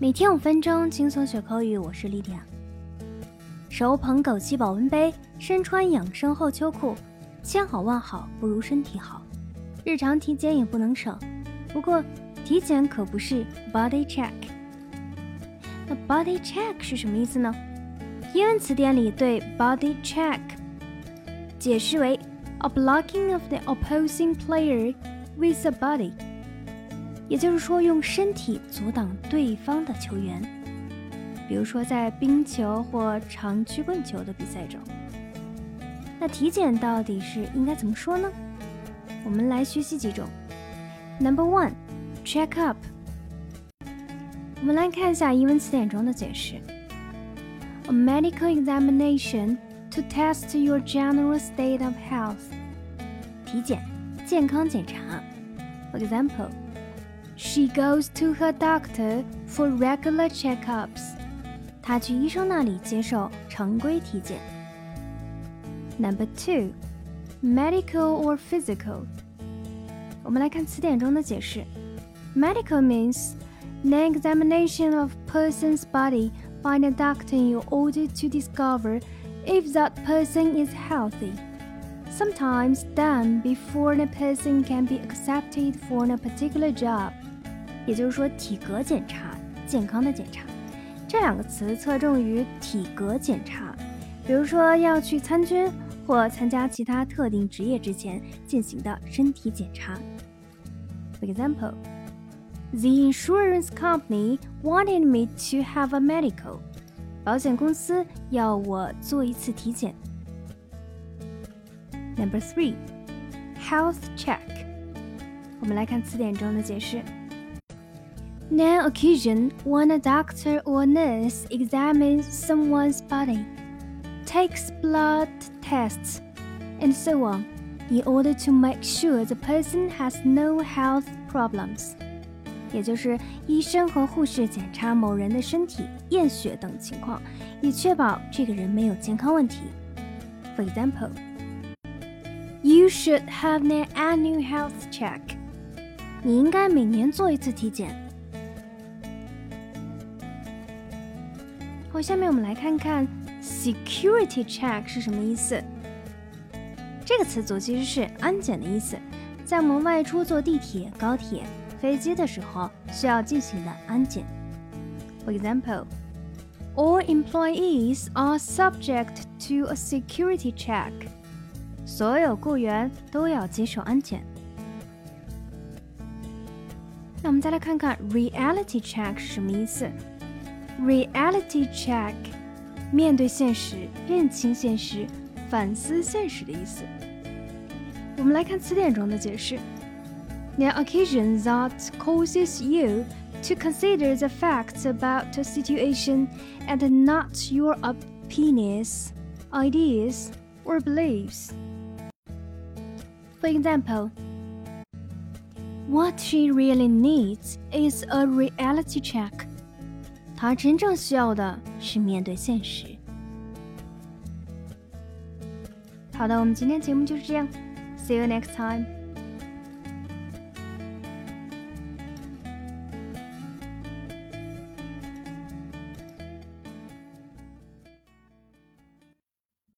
每天五分钟，轻松学口语。我是丽迪亚。手捧枸杞保温杯，身穿养生厚秋裤，千好万好不如身体好。日常体检也不能省，不过体检可不是 body check。那 body check 是什么意思呢？英文词典里对 body check 解释为 a blocking of the opposing player with a body，也就是说用身体阻挡对方的球员。比如说在冰球或长曲棍球的比赛中，那体检到底是应该怎么说呢？我们来学习几种。Number one, check up。我们来看一下英文词典中的解释：a medical examination to test your general state of health。体检，健康检查。For example, she goes to her doctor for regular checkups。她去医生那里接受常规体检。Number two, medical or physical。我们来看词典中的解释：medical means an examination of person's body by a doctor in order to discover if that person is healthy. Sometimes done before a person can be accepted for a particular job. 也就是说，体格检查，健康的检查。这两个词侧重于体格检查，比如说要去参军或参加其他特定职业之前进行的身体检查。For example, the insurance company wanted me to have a medical. 保险公司要我做一次体检。 Number three, health check. 我们来看词典中的解释。An occasion when a doctor or nurse examines someone's body, takes blood tests, and so on, in order to make sure the person has no health problems. 也就是医生和护士检查某人的身体、验血等情况，以确保这个人没有健康问题。For example, you should have an annual health check. 你应该每年做一次体检。好，下面我们来看看 security check 是什么意思。这个词组其实是安检的意思，在我们外出坐地铁、高铁、飞机的时候需要进行的安检。For example, all employees are subject to a security check. 所有雇员都要接受安检。那我们再来看看 reality check 是什么意思。Reality check，面对现实、认清现实、反思现实的意思。我们来看词典中的解释：An occasion that causes you to consider the facts about a situation and not your opinions, ideas, or beliefs. For example, what she really needs is a reality check. 他真正需要的是面对现实。好的，我们今天节目就是这样，See you next time。